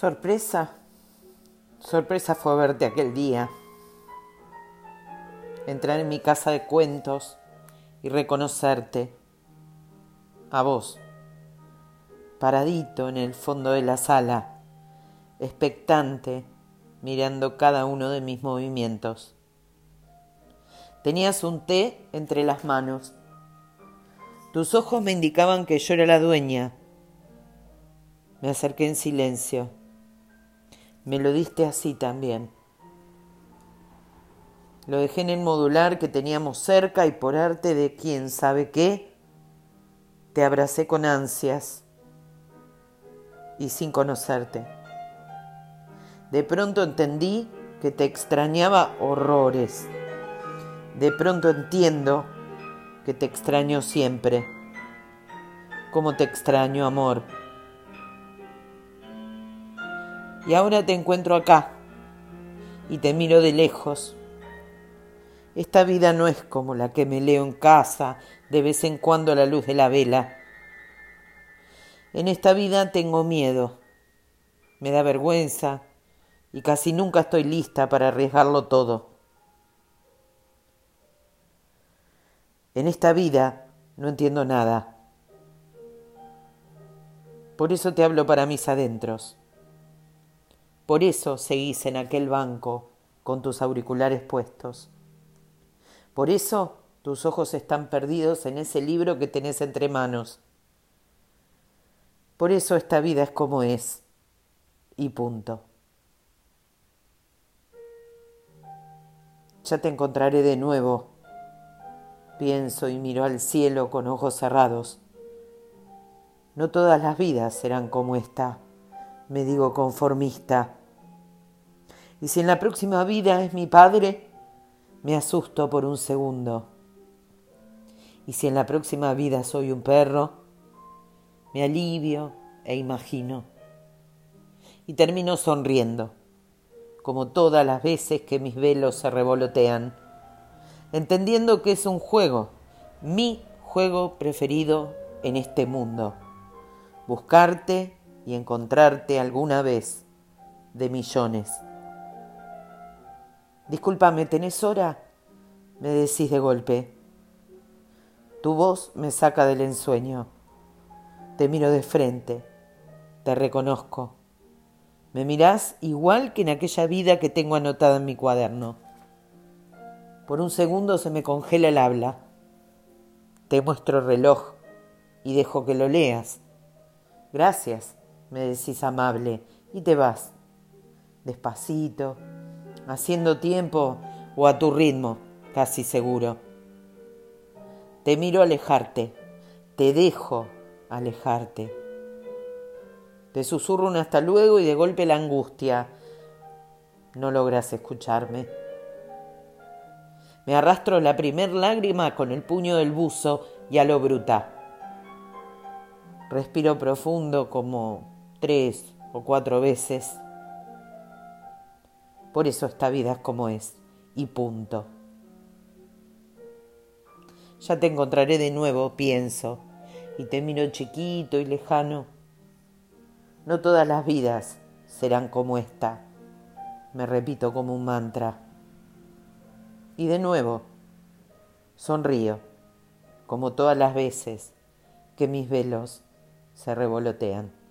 Sorpresa. Sorpresa fue verte aquel día. Entrar en mi casa de cuentos y reconocerte. A vos. Paradito en el fondo de la sala, expectante, mirando cada uno de mis movimientos. Tenías un té entre las manos. Tus ojos me indicaban que yo era la dueña. Me acerqué en silencio me lo diste así también. Lo dejé en el modular que teníamos cerca y por arte de quién sabe qué, te abracé con ansias y sin conocerte. De pronto entendí que te extrañaba horrores. De pronto entiendo que te extraño siempre. Como te extraño, amor. Y ahora te encuentro acá y te miro de lejos. Esta vida no es como la que me leo en casa de vez en cuando a la luz de la vela. En esta vida tengo miedo, me da vergüenza y casi nunca estoy lista para arriesgarlo todo. En esta vida no entiendo nada. Por eso te hablo para mis adentros. Por eso seguís en aquel banco con tus auriculares puestos. Por eso tus ojos están perdidos en ese libro que tenés entre manos. Por eso esta vida es como es. Y punto. Ya te encontraré de nuevo. Pienso y miro al cielo con ojos cerrados. No todas las vidas serán como esta me digo conformista. Y si en la próxima vida es mi padre, me asusto por un segundo. Y si en la próxima vida soy un perro, me alivio e imagino. Y termino sonriendo, como todas las veces que mis velos se revolotean, entendiendo que es un juego, mi juego preferido en este mundo. Buscarte y encontrarte alguna vez de millones. Discúlpame, ¿tenés hora? Me decís de golpe. Tu voz me saca del ensueño. Te miro de frente, te reconozco. Me mirás igual que en aquella vida que tengo anotada en mi cuaderno. Por un segundo se me congela el habla. Te muestro el reloj y dejo que lo leas. Gracias me decís amable, y te vas, despacito, haciendo tiempo o a tu ritmo, casi seguro. Te miro alejarte, te dejo alejarte. Te susurro un hasta luego y de golpe la angustia. No logras escucharme. Me arrastro la primer lágrima con el puño del buzo y a lo bruta. Respiro profundo como tres o cuatro veces. Por eso esta vida es como es y punto. Ya te encontraré de nuevo, pienso, y te miro chiquito y lejano. No todas las vidas serán como esta, me repito como un mantra. Y de nuevo, sonrío, como todas las veces que mis velos se revolotean.